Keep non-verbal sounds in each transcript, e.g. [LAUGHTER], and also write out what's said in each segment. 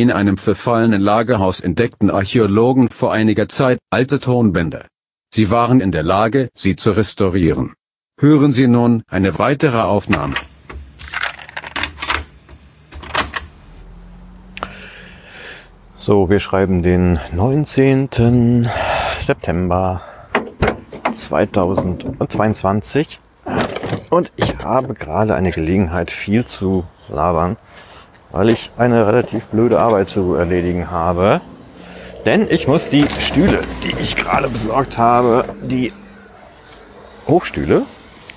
In einem verfallenen Lagerhaus entdeckten Archäologen vor einiger Zeit alte Tonbänder. Sie waren in der Lage, sie zu restaurieren. Hören Sie nun eine weitere Aufnahme. So, wir schreiben den 19. September 2022 und ich habe gerade eine Gelegenheit, viel zu labern, weil ich eine relativ blöde Arbeit zu erledigen habe. Denn ich muss die Stühle, die ich gerade besorgt habe, die Hochstühle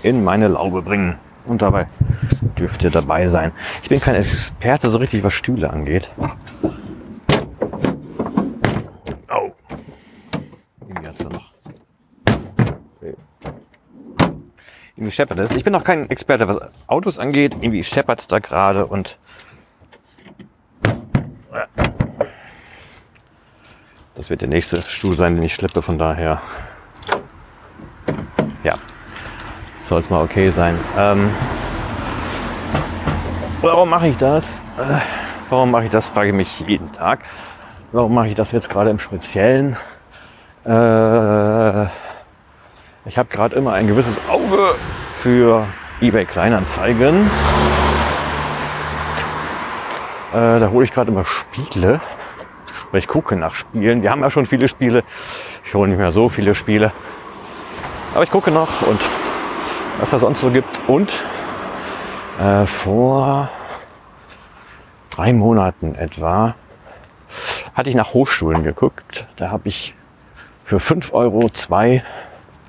in meine Laube bringen. Und dabei dürft ihr dabei sein. Ich bin kein Experte so richtig, was Stühle angeht. Oh. Irgendwie hat's da noch. Irgendwie scheppert es. Ich bin noch kein Experte, was Autos angeht. Irgendwie scheppert da gerade und das wird der nächste Stuhl sein, den ich schleppe. Von daher, ja, soll es mal okay sein. Ähm, warum mache ich das? Äh, warum mache ich das? Frage ich mich jeden Tag. Warum mache ich das jetzt gerade im Speziellen? Äh, ich habe gerade immer ein gewisses Auge für eBay Kleinanzeigen. Äh, da hole ich gerade immer Spiele. Weil ich gucke nach Spielen. Die haben ja schon viele Spiele. Ich hole nicht mehr so viele Spiele. Aber ich gucke noch und was da sonst so gibt. Und äh, vor drei Monaten etwa hatte ich nach Hochstuhlen geguckt. Da habe ich für 5 Euro zwei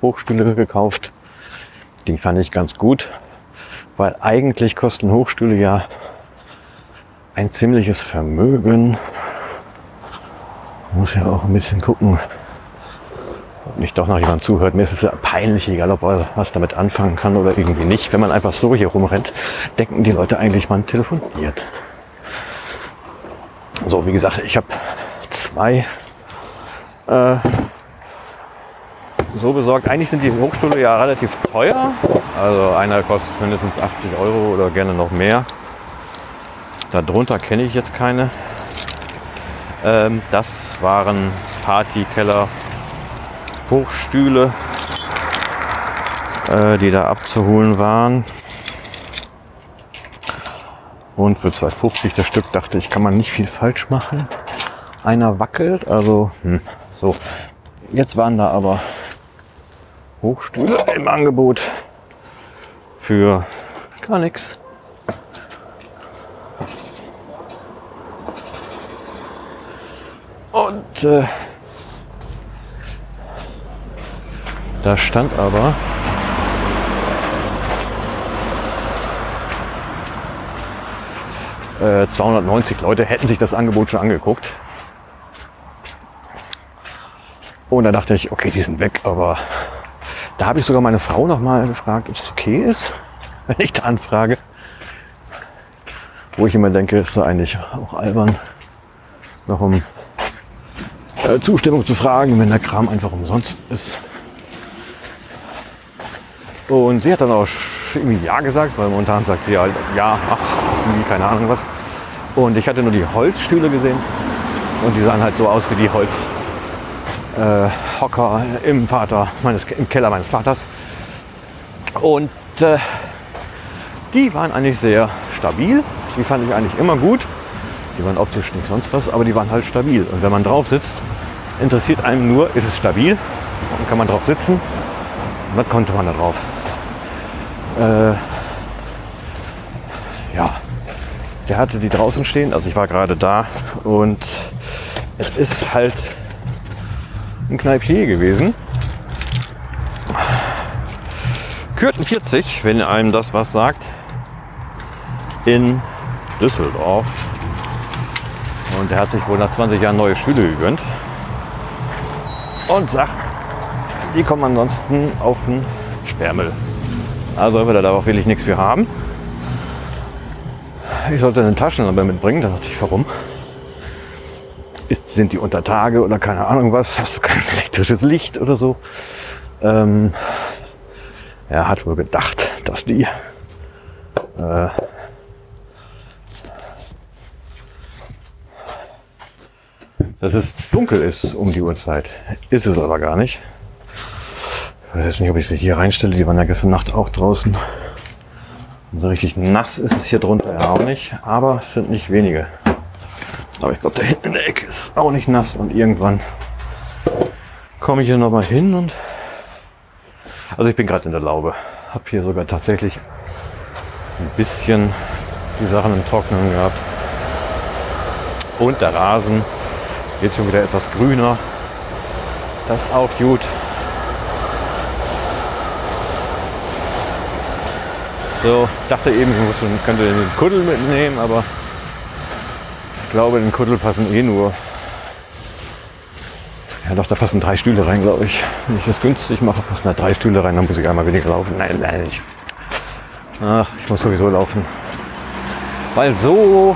Hochstühle gekauft. Die fand ich ganz gut, weil eigentlich kosten Hochstühle ja ein ziemliches Vermögen. Muss ja auch ein bisschen gucken, ob nicht doch noch jemand zuhört. Mir ist es ja peinlich, egal ob er was damit anfangen kann oder irgendwie nicht. Wenn man einfach so hier rumrennt, denken die Leute eigentlich, man telefoniert. So, wie gesagt, ich habe zwei äh, so besorgt. Eigentlich sind die Hochstühle ja relativ teuer. Also einer kostet mindestens 80 Euro oder gerne noch mehr. Darunter kenne ich jetzt keine. Ähm, das waren Partykeller Hochstühle, äh, die da abzuholen waren. Und für 2,50 das Stück dachte ich, kann man nicht viel falsch machen. Einer wackelt, also hm, so. Jetzt waren da aber Hochstühle im Angebot für gar nichts. Und äh, da stand aber äh, 290 Leute hätten sich das Angebot schon angeguckt. Und da dachte ich, okay, die sind weg, aber da habe ich sogar meine Frau noch mal gefragt, ob es okay ist, [LAUGHS] wenn ich da anfrage. Wo ich immer denke, ist doch eigentlich auch albern, noch um äh, Zustimmung zu fragen, wenn der Kram einfach umsonst ist. Und sie hat dann auch irgendwie Ja gesagt, weil momentan sagt sie halt Ja, ach, irgendwie keine Ahnung was. Und ich hatte nur die Holzstühle gesehen und die sahen halt so aus wie die Holzhocker äh, im im Keller meines Vaters. Und äh, die waren eigentlich sehr stabil. Die fand ich eigentlich immer gut. Die waren optisch nicht sonst was, aber die waren halt stabil. Und wenn man drauf sitzt, interessiert einem nur, ist es stabil und kann man drauf sitzen. Und was konnte man da drauf? Äh, ja, der hatte die draußen stehen, also ich war gerade da und es ist halt ein Kneipier gewesen. Kürten 40, wenn einem das was sagt, in Düsseldorf. Und er hat sich wohl nach 20 Jahren neue Stühle gegönnt und sagt, die kommen ansonsten auf den Sperrmüll. Also will er darauf will ich nichts für haben. Ich sollte eine Taschenlampe mitbringen. Da dachte ich, warum? Ist, sind die unter Tage oder keine Ahnung was? Hast du kein [LAUGHS] elektrisches Licht oder so? Ähm, er hat wohl gedacht, dass die äh, dass es dunkel ist um die Uhrzeit. Ist es aber gar nicht. Ich weiß nicht, ob ich sie hier reinstelle. Die waren ja gestern Nacht auch draußen. Und so richtig nass ist es hier drunter ja auch nicht. Aber es sind nicht wenige. Aber ich glaube, da hinten in der Ecke ist es auch nicht nass. Und irgendwann komme ich hier nochmal hin und... Also ich bin gerade in der Laube. Habe hier sogar tatsächlich ein bisschen die Sachen im Trocknen gehabt. Und der Rasen wird schon wieder etwas grüner. Das ist auch gut. So, dachte eben, ich könnte den Kuddel mitnehmen, aber ich glaube, den Kuddel passen eh nur. Ja doch, da passen drei Stühle rein, glaube ich. Wenn ich das günstig mache, passen da drei Stühle rein, dann muss ich einmal weniger laufen. Nein, nein, ich, ach, ich muss sowieso laufen. Weil so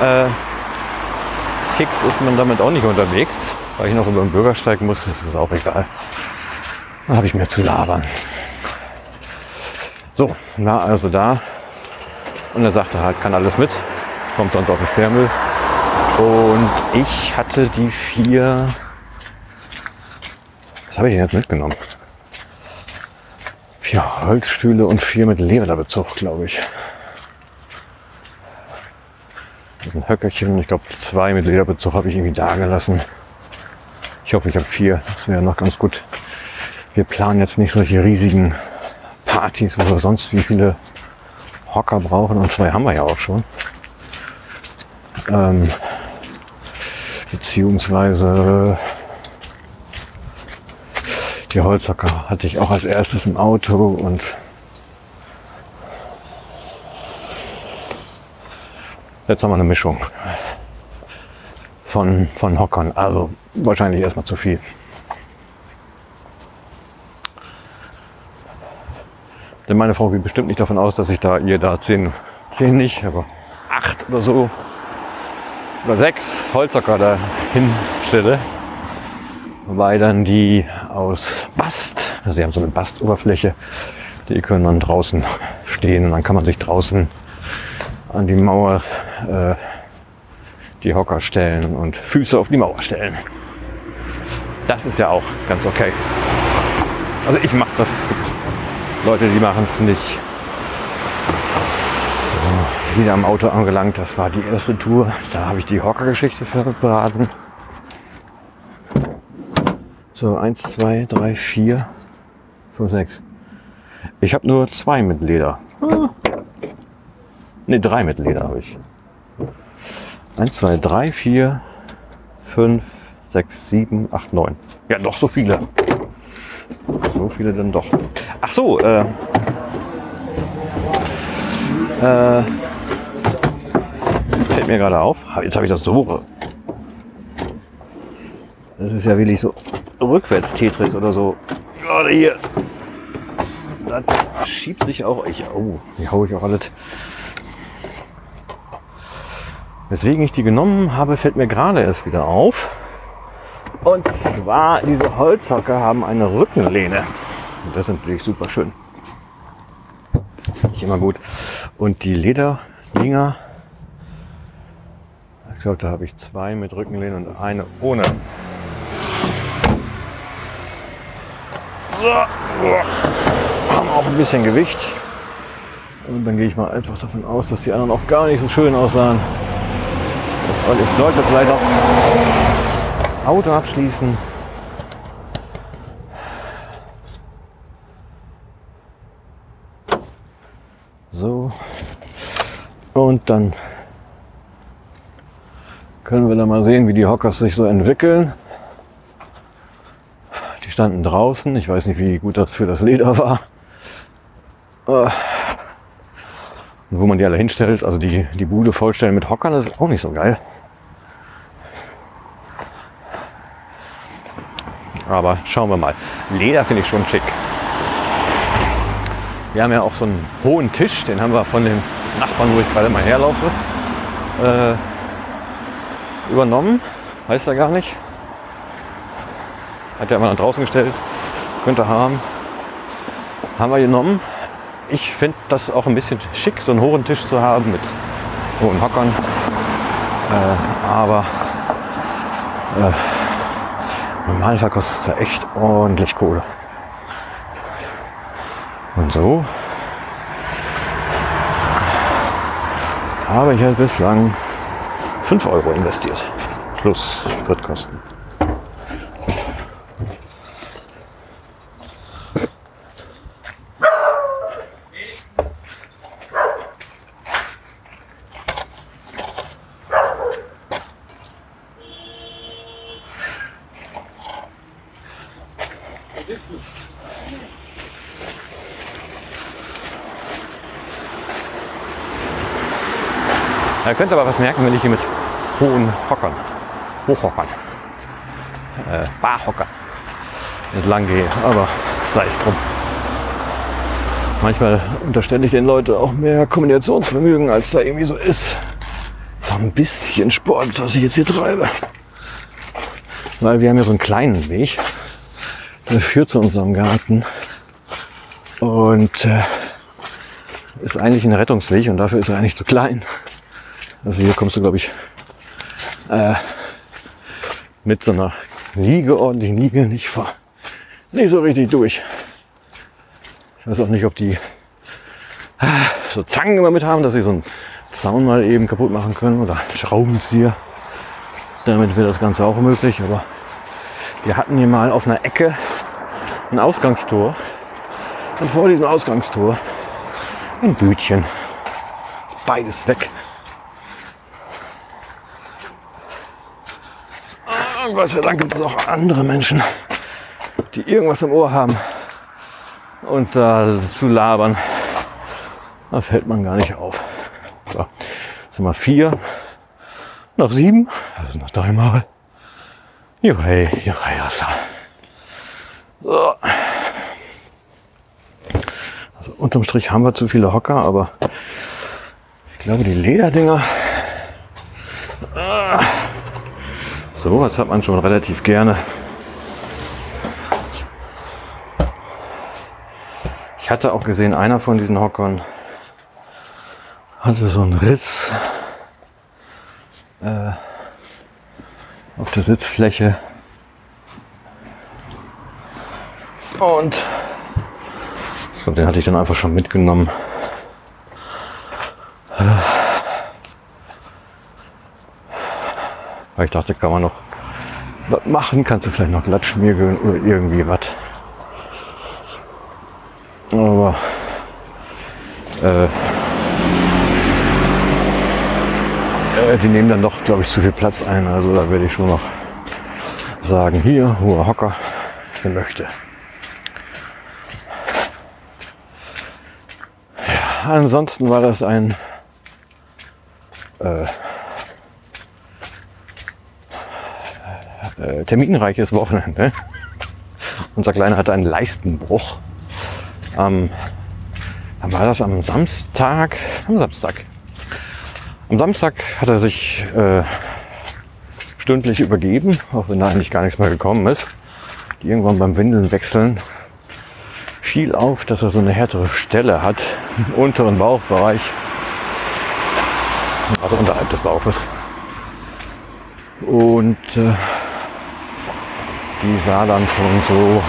äh, fix ist man damit auch nicht unterwegs. Weil ich noch über den Bürgersteig muss, ist es auch egal. Dann habe ich mir zu labern. So, war also da. Und er sagte halt, kann alles mit. Kommt sonst auf den Sperrmüll. Und ich hatte die vier. Was habe ich denn jetzt mitgenommen? Vier Holzstühle und vier mit Lederbezug, glaube ich. Ein Höckerchen, ich glaube zwei mit Lederbezug habe ich irgendwie da gelassen. Ich hoffe, ich habe vier. Das wäre noch ganz gut. Wir planen jetzt nicht solche riesigen Partys, wo wir sonst wie viele Hocker brauchen. Und zwei haben wir ja auch schon. Ähm, beziehungsweise die Holzhocker hatte ich auch als erstes im Auto und jetzt haben wir eine Mischung von, von Hockern. Also wahrscheinlich erstmal zu viel. Denn meine Frau geht bestimmt nicht davon aus, dass ich da ihr da zehn, zehn nicht, aber acht oder so oder sechs Holzhocker da hinstelle. Wobei dann die aus Bast, also sie haben so eine Bastoberfläche, die können dann draußen stehen und dann kann man sich draußen an die Mauer äh, die Hocker stellen und Füße auf die Mauer stellen. Das ist ja auch ganz okay. Also ich mache das. Es gibt Leute, die machen es nicht. So, wieder am Auto angelangt. Das war die erste Tour. Da habe ich die Hockergeschichte verbraten. So, eins, zwei, drei, vier, fünf, sechs. Ich habe nur zwei mit Leder. Ah. Ne, drei mit Leder habe ich. Eins, zwei, drei, vier, fünf, sechs, sieben, acht, neun. Ja, doch so viele. So viele dann doch. Ach so, äh, äh, fällt mir gerade auf. Jetzt habe ich das so. Das ist ja wirklich so rückwärts Tetris oder so. Gerade hier. Das schiebt sich auch. Ich, oh, hier haue ich auch alles. Weswegen ich die genommen habe, fällt mir gerade erst wieder auf. Und zwar, diese Holzhocker haben eine Rückenlehne. Und das ist natürlich super schön. Nicht immer gut. Und die Lederdinger, ich glaube, da habe ich zwei mit Rückenlehne und eine ohne. Haben auch ein bisschen Gewicht. Und dann gehe ich mal einfach davon aus, dass die anderen auch gar nicht so schön aussahen. Und ich sollte vielleicht auch Auto abschließen. So. Und dann können wir da mal sehen, wie die Hockers sich so entwickeln. Die standen draußen. Ich weiß nicht, wie gut das für das Leder war. Und wo man die alle hinstellt, also die, die Bude vollstellen mit Hockern, das ist auch nicht so geil. Aber schauen wir mal. Leder finde ich schon schick. Wir haben ja auch so einen hohen Tisch, den haben wir von dem Nachbarn, wo ich gerade mal herlaufe, äh, übernommen. Weiß er gar nicht. Hat er immer nach draußen gestellt. Könnte haben. Haben wir genommen. Ich finde das auch ein bisschen schick, so einen hohen Tisch zu haben mit hohen Hockern. Äh, aber Äh, Im kostet es da echt ordentlich Kohle. Und so habe ich halt bislang 5 Euro investiert. Plus Spritkosten. Könnt aber was merken, wenn ich hier mit hohen Hockern, Hochhockern, äh, Barhockern entlang gehe. Aber sei es drum. Manchmal unterstelle ich den Leuten auch mehr Kombinationsvermögen, als da irgendwie so ist. So ein bisschen Sport, was ich jetzt hier treibe. Weil wir haben ja so einen kleinen Weg, der führt zu unserem Garten. Und äh, ist eigentlich ein Rettungsweg und dafür ist er eigentlich zu klein. Also hier kommst du, glaube ich, äh, mit so einer Liege, ordentlichen Liege, nicht, vor, nicht so richtig durch. Ich weiß auch nicht, ob die äh, so Zangen immer mit haben, dass sie so einen Zaun mal eben kaputt machen können oder Schraubenzieher. Damit wäre das Ganze auch möglich, aber wir hatten hier mal auf einer Ecke ein Ausgangstor und vor diesem Ausgangstor ein Bütchen. Beides weg. Und Gott sei Dank gibt es auch andere Menschen, die irgendwas im Ohr haben und da zu labern. Da fällt man gar nicht auf. So, sind wir vier, noch sieben, also noch dreimal. Juhei, juhei, so. Also unterm Strich haben wir zu viele Hocker, aber ich glaube die Lederdinger So, was hat man schon relativ gerne. Ich hatte auch gesehen, einer von diesen Hockern hatte so einen Riss äh, auf der Sitzfläche. Und den hatte ich dann einfach schon mitgenommen. Weil ich dachte, kann man noch was machen, kannst du vielleicht noch glatt schmiergeln oder irgendwie was. Aber äh, äh, die nehmen dann doch, glaube ich, zu viel Platz ein. Also da werde ich schon noch sagen, hier, hoher Hocker, wer möchte. Ja, ansonsten war das ein äh, äh, terminreiches Wochenende. [LAUGHS] Unser Kleiner hatte einen Leistenbruch. Ähm, dann war das am Samstag. Am Samstag. Am Samstag hat er sich äh, stündlich übergeben, auch wenn da eigentlich gar nichts mehr gekommen ist. Irgendwann beim Windeln wechseln fiel auf, dass er so eine härtere Stelle hat im unteren Bauchbereich. Also unterhalb des Bauches. Und äh, die sah dann schon so,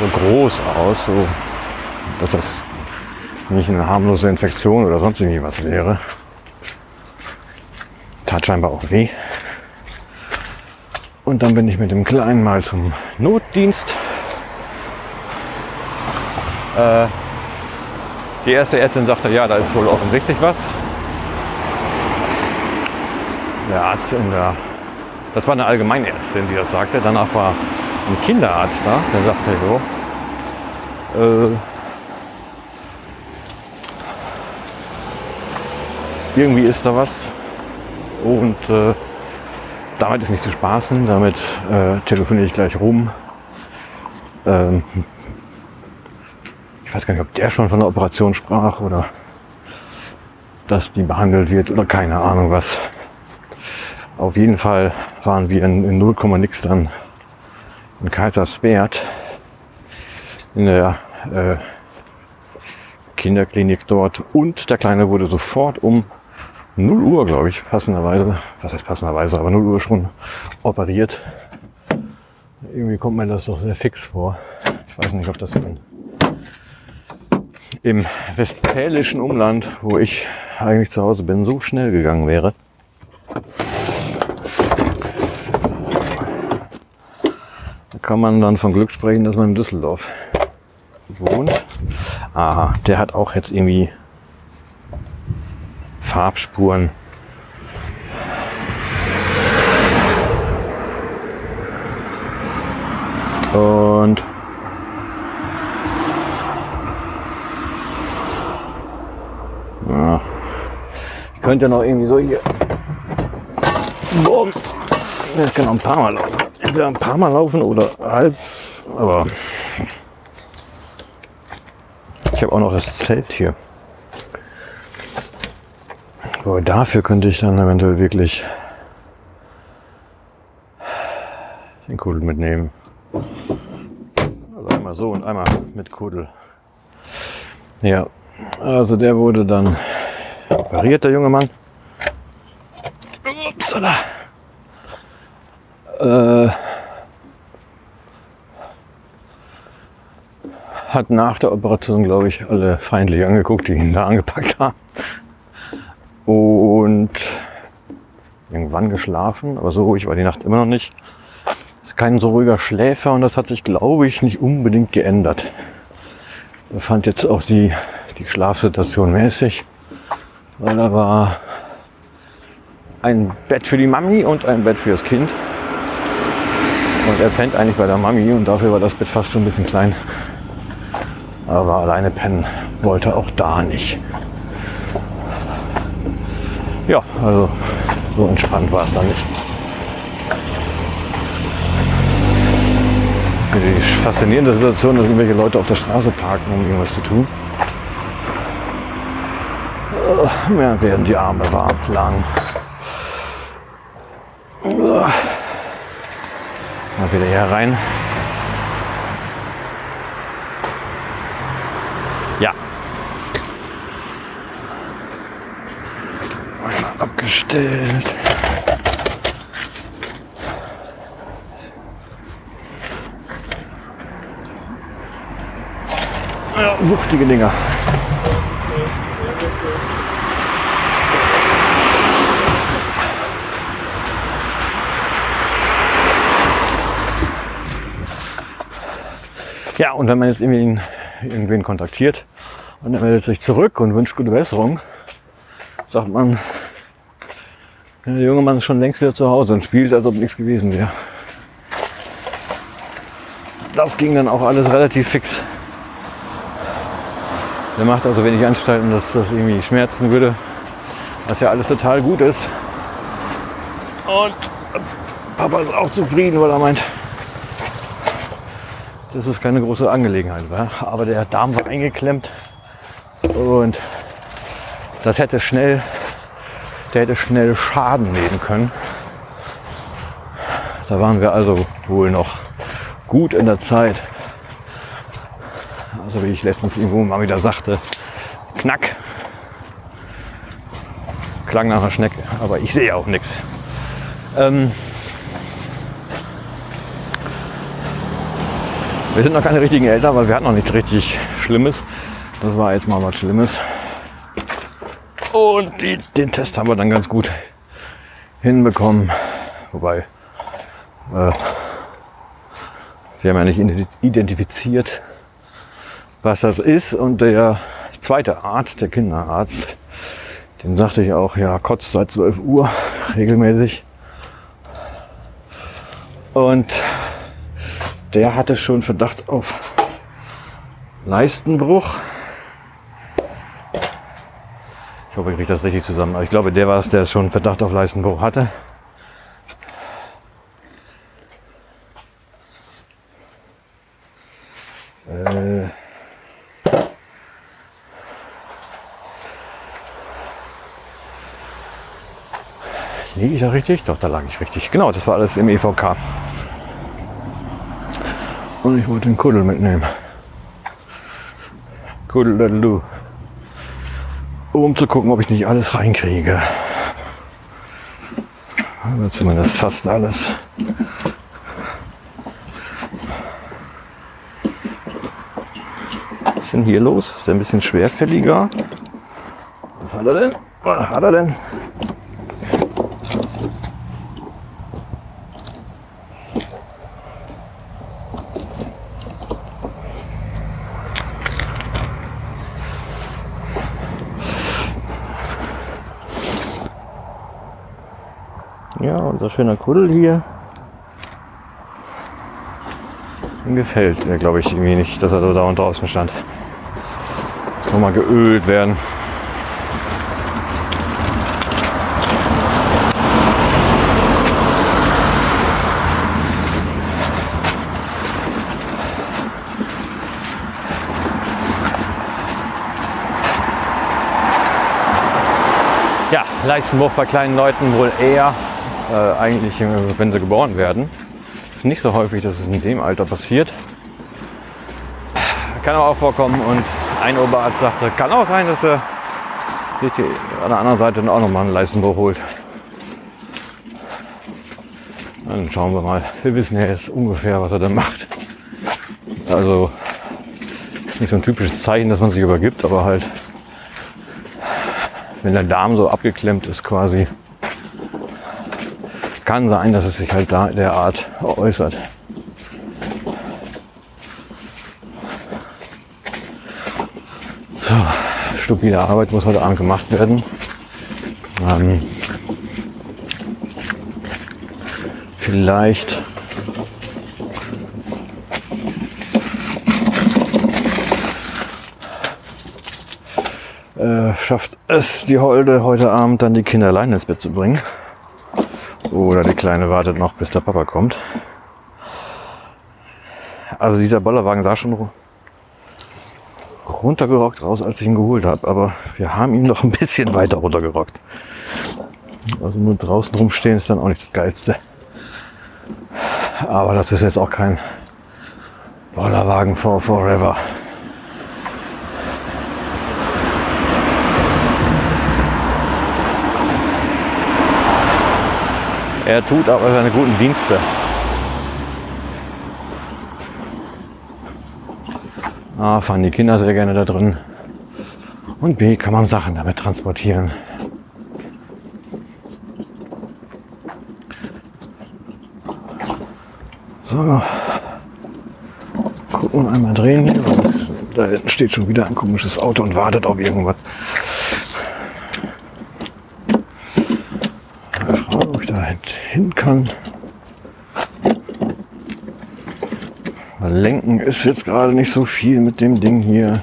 so groß aus, so, dass das nicht eine harmlose Infektion oder sonst irgendwas wäre. Tat scheinbar auch weh. Und dann bin ich mit dem Kleinen mal zum Notdienst. Äh, die erste Ärztin sagte, ja, da ist wohl offensichtlich was. Der Arzt in der das war eine Allgemeinärztin, die das sagte. Danach war ein Kinderarzt da, der sagte, jo, äh, irgendwie ist da was. Und äh, damit ist nicht zu spaßen, damit äh, telefoniere ich gleich rum. Ähm, ich weiß gar nicht, ob der schon von der Operation sprach oder dass die behandelt wird oder keine Ahnung was. Auf jeden Fall waren wir in, in 0, nix dann in Kaiserswerth in der äh, Kinderklinik dort und der Kleine wurde sofort um 0 Uhr, glaube ich, passenderweise, was heißt passenderweise, aber 0 Uhr schon operiert. Irgendwie kommt mir das doch sehr fix vor. Ich weiß nicht, ob das dann im westfälischen Umland, wo ich eigentlich zu Hause bin, so schnell gegangen wäre. Kann man dann von Glück sprechen, dass man in Düsseldorf wohnt. Aha, der hat auch jetzt irgendwie Farbspuren. Und ja, ich könnte noch irgendwie so hier. Boom. Ich kann noch ein paar Mal laufen. Entweder ein paar Mal laufen oder halb. Aber ich habe auch noch das Zelt hier. Aber dafür könnte ich dann eventuell wirklich den Kudel mitnehmen. Also einmal so und einmal mit Kudel. Ja, also der wurde dann operiert, der junge Mann. Upsala. Äh, hat nach der Operation, glaube ich, alle feindlich angeguckt, die ihn da angepackt haben. Und irgendwann geschlafen, aber so ruhig war die Nacht immer noch nicht. Ist kein so ruhiger Schläfer und das hat sich, glaube ich, nicht unbedingt geändert. Er fand jetzt auch die, die Schlafsituation mäßig, weil da war ein Bett für die Mami und ein Bett für das Kind. Und er pennt eigentlich bei der Mami und dafür war das Bett fast schon ein bisschen klein. Aber alleine pennen wollte auch da nicht. Ja, also so entspannt war es dann nicht. Die faszinierende Situation, dass irgendwelche Leute auf der Straße parken, um irgendwas zu tun. Ja, werden die Arme warm, lang. Mal wieder hier rein. Ja. Einmal abgestellt. Ja, wuchtige Dinger. Ja, und wenn man jetzt irgendwie irgendwen kontaktiert und er meldet sich zurück und wünscht gute Besserung, sagt man, der junge Mann ist schon längst wieder zu Hause und spielt, als ob nichts gewesen wäre. Das ging dann auch alles relativ fix. Der macht also wenig Anstalten, dass das irgendwie schmerzen würde, was ja alles total gut ist. Und Papa ist auch zufrieden, weil er meint, dass es keine große Angelegenheit war. Aber der Darm war eingeklemmt und das hätte schnell, der hätte schnell Schaden nehmen können. Da waren wir also wohl noch gut in der Zeit, also wie ich letztens irgendwo mal wieder sagte, knack. Klang nach einer Schnecke, aber ich sehe auch nichts. Ähm wir sind noch keine richtigen Eltern, weil wir hatten noch nichts richtig Schlimmes. Das war jetzt mal was Schlimmes. Und die, den Test haben wir dann ganz gut hinbekommen. Wobei, äh, wir haben ja nicht identifiziert, was das ist. Und der zweite Arzt, der Kinderarzt, dem sagte ich auch, ja, kotzt seit 12 Uhr regelmäßig. Und der hatte schon Verdacht auf Leistenbruch. Ich hoffe, ich kriege das richtig zusammen. Aber ich glaube, der war es, der schon Verdacht auf Leistenbruch hatte. Äh Liege ich da richtig? Doch, da lag ich richtig. Genau, das war alles im EVK. Und ich wollte den Kuddel mitnehmen. Kuddel, um zu gucken, ob ich nicht alles reinkriege. Oder zumindest fast alles. Was ist denn hier los? Ist der ein bisschen schwerfälliger? Was hat er denn? Was hat er denn? Ja, unser schöner Kuddel hier. Ihm gefällt mir, glaube ich, irgendwie nicht, dass er da und draußen stand. Muss nochmal geölt werden. Ja, Leistenbruch bei kleinen Leuten wohl eher äh, eigentlich, äh, wenn sie geboren werden. Ist nicht so häufig, dass es in dem Alter passiert. Kann aber auch vorkommen und ein Oberarzt sagte, kann auch sein, dass er sich die, an der anderen Seite auch nochmal einen Leistenbruch holt. Dann schauen wir mal. Wir wissen ja jetzt ungefähr, was er dann macht. Also nicht so ein typisches Zeichen, dass man sich übergibt, aber halt, wenn der Darm so abgeklemmt ist quasi, kann sein, dass es sich halt da derart äußert. So, stupide Arbeit muss heute Abend gemacht werden. Ähm, vielleicht äh, schafft es die Holde heute Abend dann die Kinder allein ins Bett zu bringen. Oder die Kleine wartet noch, bis der Papa kommt. Also dieser Bollerwagen sah schon runtergerockt aus, als ich ihn geholt habe. Aber wir haben ihn noch ein bisschen weiter runtergerockt. Also nur draußen rumstehen ist dann auch nicht das Geilste. Aber das ist jetzt auch kein Bollerwagen for Forever. Er tut aber seine guten Dienste. A, fahren die Kinder sehr gerne da drin. Und B, kann man Sachen damit transportieren. So. Gucken, einmal drehen. Da hinten steht schon wieder ein komisches Auto und wartet auf irgendwas. Eine Da hin kann. Lenken ist jetzt gerade nicht so viel mit dem Ding hier.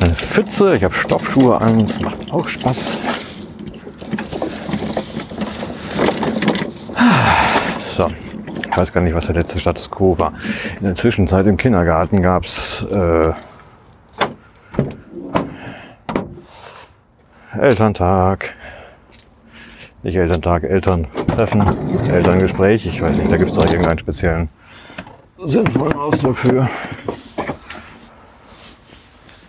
Eine Pfütze, ich habe Stoffschuhe an, das macht auch Spaß. So, ich weiß gar nicht, was der letzte Status quo war. In der Zwischenzeit im Kindergarten gab es äh, Elterntag. Nicht Elterntag, Elterntreffen, Elterngespräch. Ich weiß nicht, da gibt es doch irgendeinen speziellen sinnvollen Ausdruck für.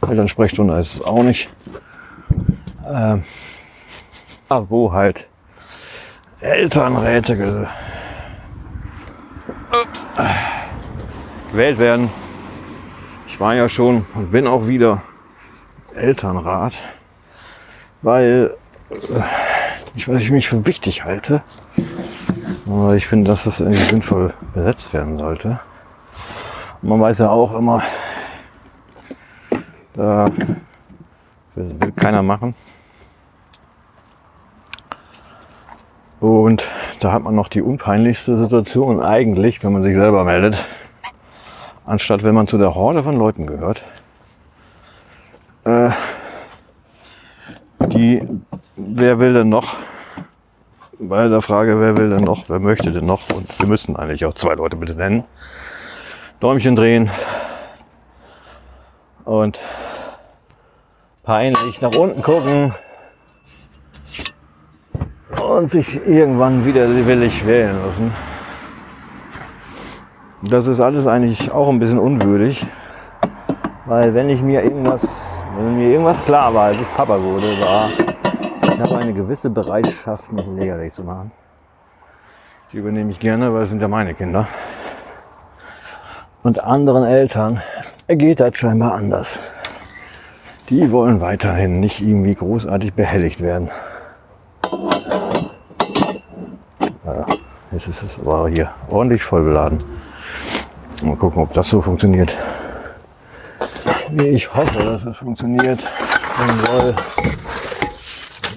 Elternsprechstunde ist es auch nicht. Ähm, wo halt Elternräte ge Ups. gewählt werden. Ich war ja schon und bin auch wieder Elternrat, weil äh, ich, weil ich mich für wichtig halte. Aber ich finde, dass das irgendwie sinnvoll besetzt werden sollte. Und man weiß ja auch immer, da will keiner machen. Und da hat man noch die unpeinlichste Situation eigentlich, wenn man sich selber meldet, anstatt wenn man zu der Horde von Leuten gehört, äh, die, wer will denn noch, bei der Frage, wer will denn noch, wer möchte denn noch, und wir müssen eigentlich auch zwei Leute bitte nennen, Däumchen drehen. Und peinlich nach unten gucken. Und sich irgendwann widerwillig wählen lassen. Das ist alles eigentlich auch ein bisschen unwürdig, weil wenn ich mir irgendwas Wenn mir irgendwas klar war, als ich Papa wurde, war, ich habe eine gewisse Bereitschaft, mich lächerlich zu machen. Die übernehme ich gerne, weil es sind ja meine Kinder. Und anderen Eltern geht das scheinbar anders. Die wollen weiterhin nicht irgendwie großartig behelligt werden. Jetzt ist es aber hier ordentlich voll beladen. Mal gucken, ob das so funktioniert. Wie ich hoffe, dass es funktioniert.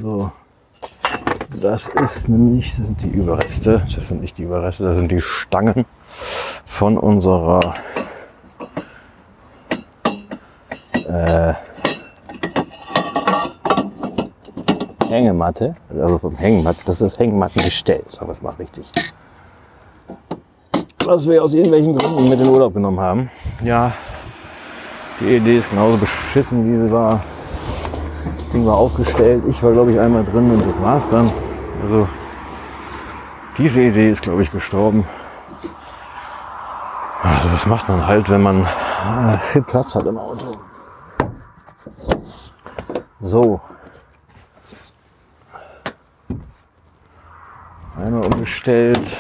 So. Das ist nämlich, das sind die Überreste, das sind nicht die Überreste, das sind die Stangen von unserer äh, Hängematte, also vom Hängematte, das ist Hängemattengestell, sagen wir es mal richtig. Was wir aus irgendwelchen Gründen mit in Urlaub genommen haben. Ja, die Idee ist genauso beschissen, wie sie war. Das Ding war aufgestellt, ich war glaube ich einmal drin und das war's dann. Also diese Idee ist glaube ich gestorben. Also was macht man halt, wenn man äh, viel Platz hat im Auto? So, Einmal umgestellt.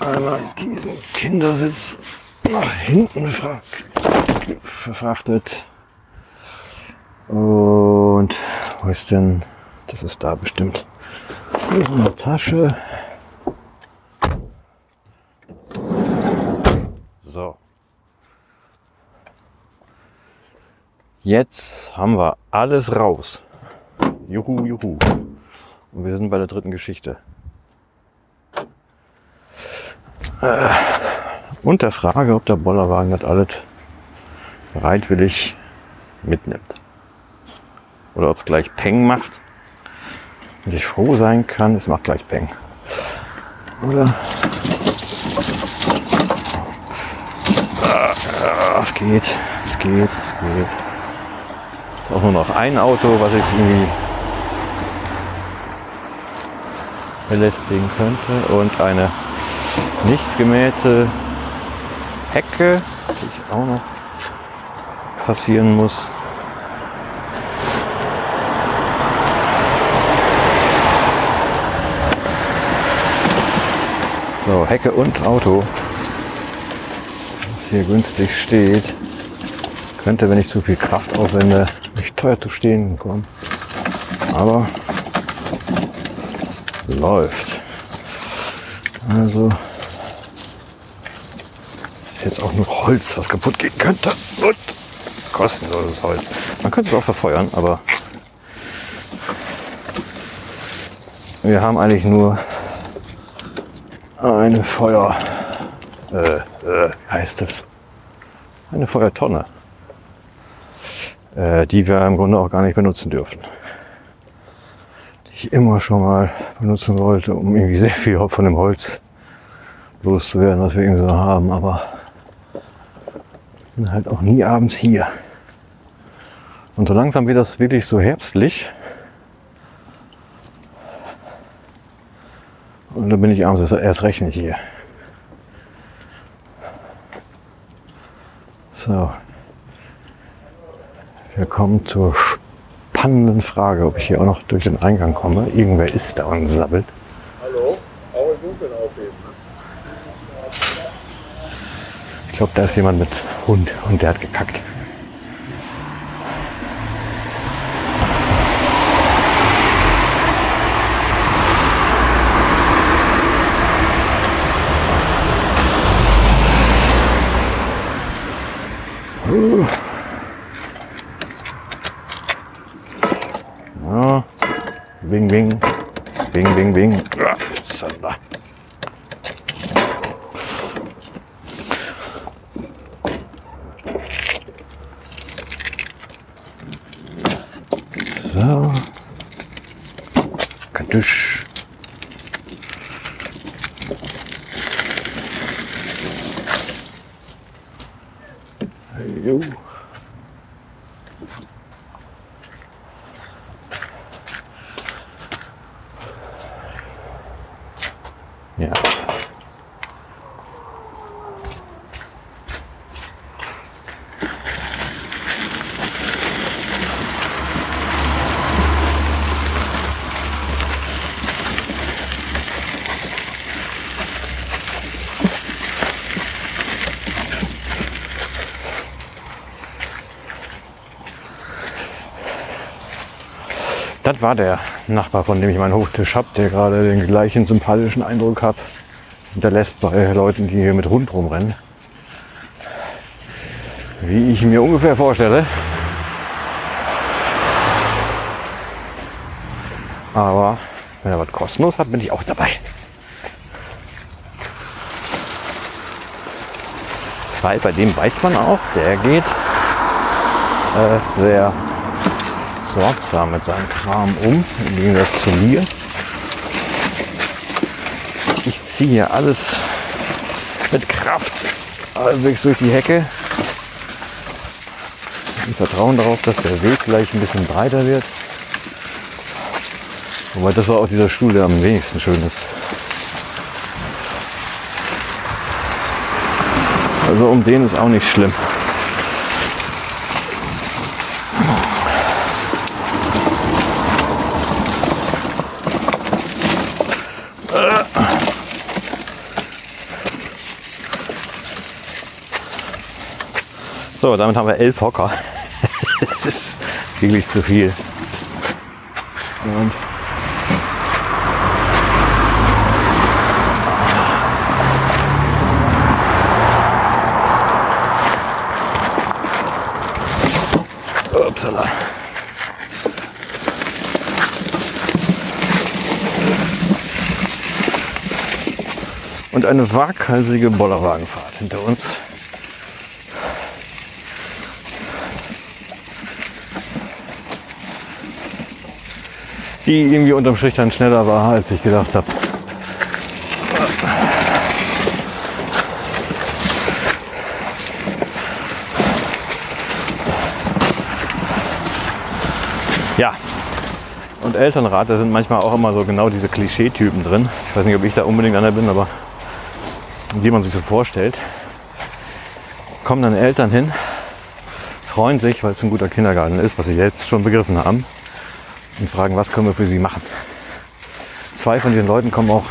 Einmal diesen Kindersitz nach hinten verfrachtet. Und wo ist denn? Das ist da bestimmt. Hier ist eine Tasche. So. Jetzt haben wir alles raus. Juhu, juhu. Und wir sind bei der dritten Geschichte. Äh, und der Frage, ob der Bollerwagen das alles bereitwillig mitnimmt. Oder ob es gleich Peng macht. Und ich froh sein kann, es macht gleich Peng. Oder? Ah, es geht, es geht, es geht. Ist auch nur noch ein Auto, was ich irgendwie belästigen könnte. Und eine nicht gemähte Hecke, die ich auch noch passieren muss. So, Hecke und Auto, was hier günstig steht, könnte, wenn ich zu viel Kraft aufwende, nicht teuer zu stehen kommen. Aber läuft. Also jetzt auch nur Holz, was kaputt gehen könnte. Und kostenloses Holz. Man könnte es auch verfeuern, aber wir haben eigentlich nur eine Feuer, äh, äh, heißt es, eine Feuertonne, äh, die wir im Grunde auch gar nicht benutzen dürfen ich immer schon mal benutzen wollte, um irgendwie sehr viel von dem Holz loszuwerden, was wir irgendwie so haben. Aber bin halt auch nie abends hier. Und so langsam wird das wirklich so herbstlich. Und dann bin ich abends erst recht nicht hier. So. Wir kommen zur spannenden Frage, ob ich hier auch noch durch den Eingang komme. Irgendwer ist da und sabbelt. Hallo? Auch im Dunkeln aufheben. Ich glaube, da ist jemand mit Hund und der hat gekackt. Bing, bing. Bing, bing, bing. Upsala. Das war der Nachbar, von dem ich meinen Hochtisch habe, der gerade den gleichen sympathischen Eindruck hat, hinterlässt bei Leuten, die hier mit Hund rumrennen. Wie ich mir ungefähr vorstelle. Aber wenn er was kostenlos hat, bin ich auch dabei. Weil bei dem weiß man auch, der geht äh, sehr sorgsam mit seinem Kram um, im Gegensatz zu mir. Ich ziehe hier alles mit Kraft halbwegs durch die Hecke. Und vertrauen darauf, dass der Weg gleich ein bisschen breiter wird. Wobei das war auch dieser Stuhl, der am wenigsten schön ist. Also um den ist auch nicht schlimm. So, damit haben wir elf Hocker. [LAUGHS] das ist wirklich zu viel. Und Upsala. Und eine waghalsige Bollerwagenfahrt hinter uns. Die irgendwie unterm Strich dann schneller war, als ich gedacht habe. Ja. Und Elternrat, da sind manchmal auch immer so genau diese Klischeetypen drin. Ich weiß nicht, ob ich da unbedingt einer bin, aber die man sich so vorstellt. Kommen dann Eltern hin, freuen sich, weil es ein guter Kindergarten ist, was sie jetzt schon begriffen haben, und fragen, was können wir für sie machen. Zwei von den Leuten kommen auch,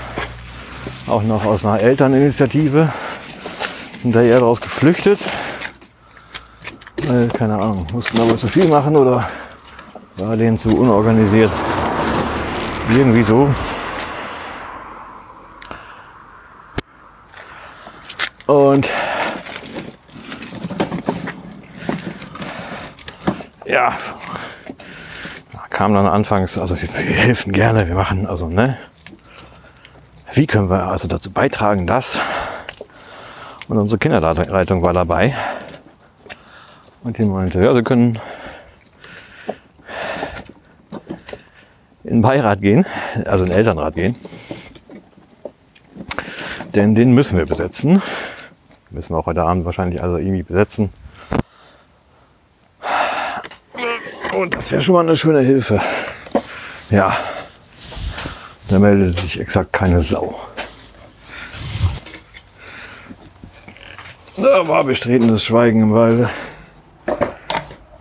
auch noch aus einer Elterninitiative, sind da eher daraus geflüchtet. Weil, keine Ahnung, mussten aber zu viel machen oder war denen zu unorganisiert. Irgendwie so. Und ja, kam dann anfangs, also wir, wir helfen gerne, wir machen, also ne, wie können wir also dazu beitragen, dass und unsere Kinderleitung war dabei und die meinte, ja, sie können in den Beirat gehen, also in den Elternrat gehen. Denn den müssen wir besetzen. Müssen wir auch heute Abend wahrscheinlich also irgendwie besetzen. Und das wäre schon mal eine schöne Hilfe. Ja, da meldet sich exakt keine Sau. Da war bestretenes Schweigen im Walde.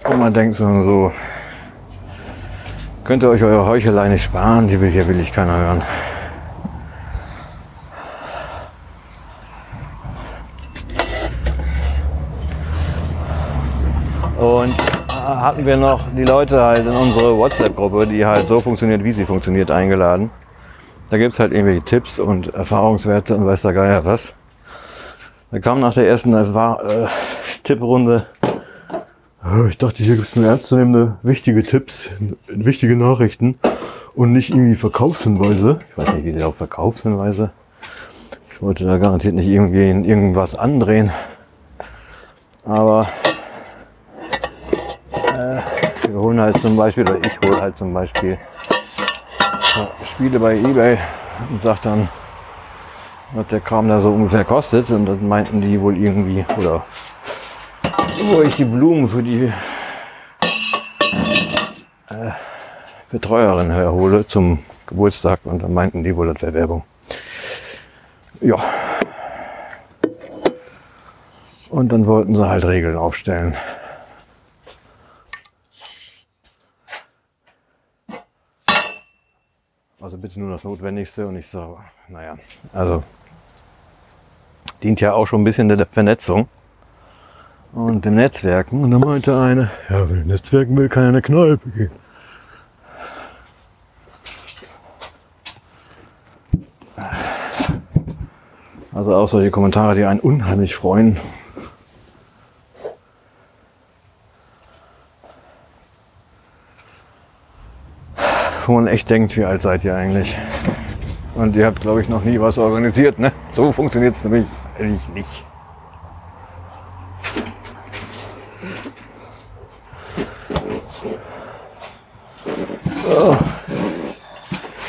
Und man denkt so, Könnt ihr euch eure Heuchelei nicht sparen? Die will hier will ich keiner hören. Und hatten wir noch die Leute halt in unsere WhatsApp-Gruppe, die halt so funktioniert, wie sie funktioniert, eingeladen. Da gibt es halt irgendwelche Tipps und Erfahrungswerte und weiß der Geier was. Da kam nach der ersten äh, Tipprunde ich dachte, hier gibt es nur ernstzunehmende, wichtige Tipps, wichtige Nachrichten und nicht irgendwie Verkaufshinweise. Ich weiß nicht, wie sie auf Verkaufshinweise. Ich wollte da garantiert nicht irgendwie irgendwas andrehen. Aber holen halt zum Beispiel, oder ich hole halt zum Beispiel Spiele bei Ebay und sag dann, was der Kram da so ungefähr kostet. Und dann meinten die wohl irgendwie, oder wo ich die Blumen für die äh, Betreuerin herhole zum Geburtstag und dann meinten die wohl, das wäre Werbung. Ja. Und dann wollten sie halt Regeln aufstellen. nur das Notwendigste und ich so, naja, also dient ja auch schon ein bisschen der Vernetzung und dem Netzwerken. Und dann meinte eine, ja, wenn Netzwerken will, kann ja eine Kneipe gehen. Also auch solche Kommentare, die einen unheimlich freuen, Wo man echt denkt, wie alt seid ihr eigentlich? Und ihr habt, glaube ich, noch nie was organisiert, ne? So funktioniert es nämlich eigentlich nicht.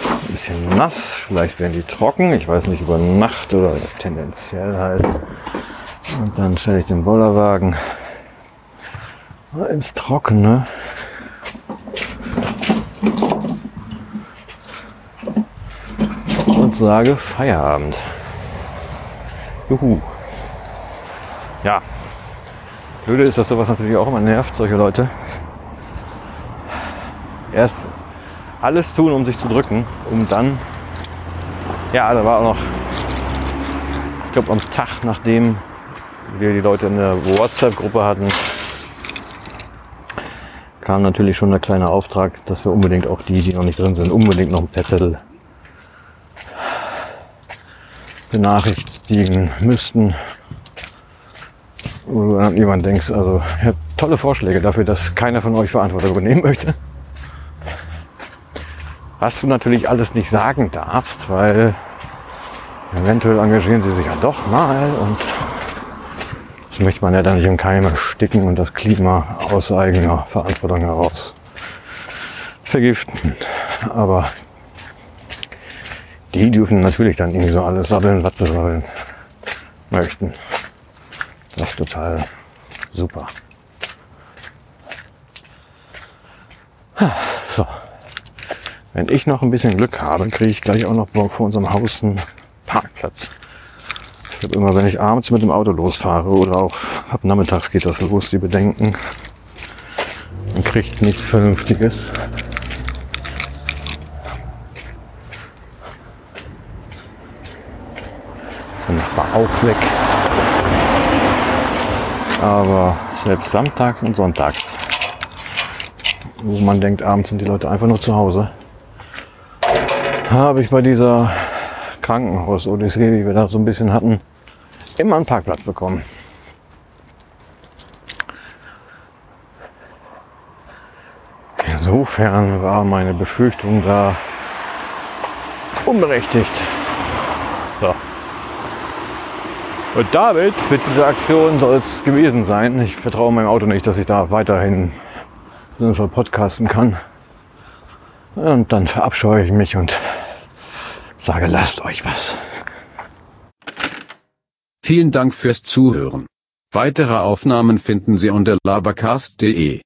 Ein bisschen nass, vielleicht werden die trocken. Ich weiß nicht, über Nacht oder tendenziell halt. Und dann stelle ich den Bollerwagen ins Trockene. Und sage Feierabend. Juhu. Ja. Blöde ist, dass sowas natürlich auch immer nervt, solche Leute. Erst alles tun, um sich zu drücken, um dann, ja, da war auch noch, ich glaube am Tag, nachdem wir die Leute in der WhatsApp-Gruppe hatten, kam natürlich schon der kleine Auftrag, dass wir unbedingt auch die, die noch nicht drin sind, unbedingt noch per Zettel benachrichtigen müssten. Wo du an jemand denkst, also ja, tolle Vorschläge dafür, dass keiner von euch Verantwortung übernehmen möchte. Was du natürlich alles nicht sagen darfst, weil eventuell engagieren sie sich ja doch mal und das möchte man ja dann nicht im Keim ersticken und das Klima aus eigener Verantwortung heraus vergiften. Aber die dürfen natürlich dann irgendwie so alles sabbeln, was sie sollen möchten. Das ist total super. So. Wenn ich noch ein bisschen Glück habe, kriege ich gleich auch noch vor unserem Haus einen Parkplatz. Ich glaube immer, wenn ich abends mit dem Auto losfahre oder auch ab nachmittags geht das los, die Bedenken, man kriegt nichts Vernünftiges. Nachbar auch weg. Aber selbst samstags und sonntags, wo man denkt, abends sind die Leute einfach nur zu Hause, habe ich bei dieser Krankenhaus-Odyssee, die wir da so ein bisschen hatten, immer einen Parkplatz bekommen. Insofern war meine Befürchtung da unberechtigt. So. Und damit, mit dieser Aktion soll es gewesen sein. Ich vertraue meinem Auto nicht, dass ich da weiterhin sinnvoll podcasten kann. Und dann verabscheue ich mich und sage, lasst euch was. Vielen Dank fürs Zuhören. Weitere Aufnahmen finden Sie unter labercast.de.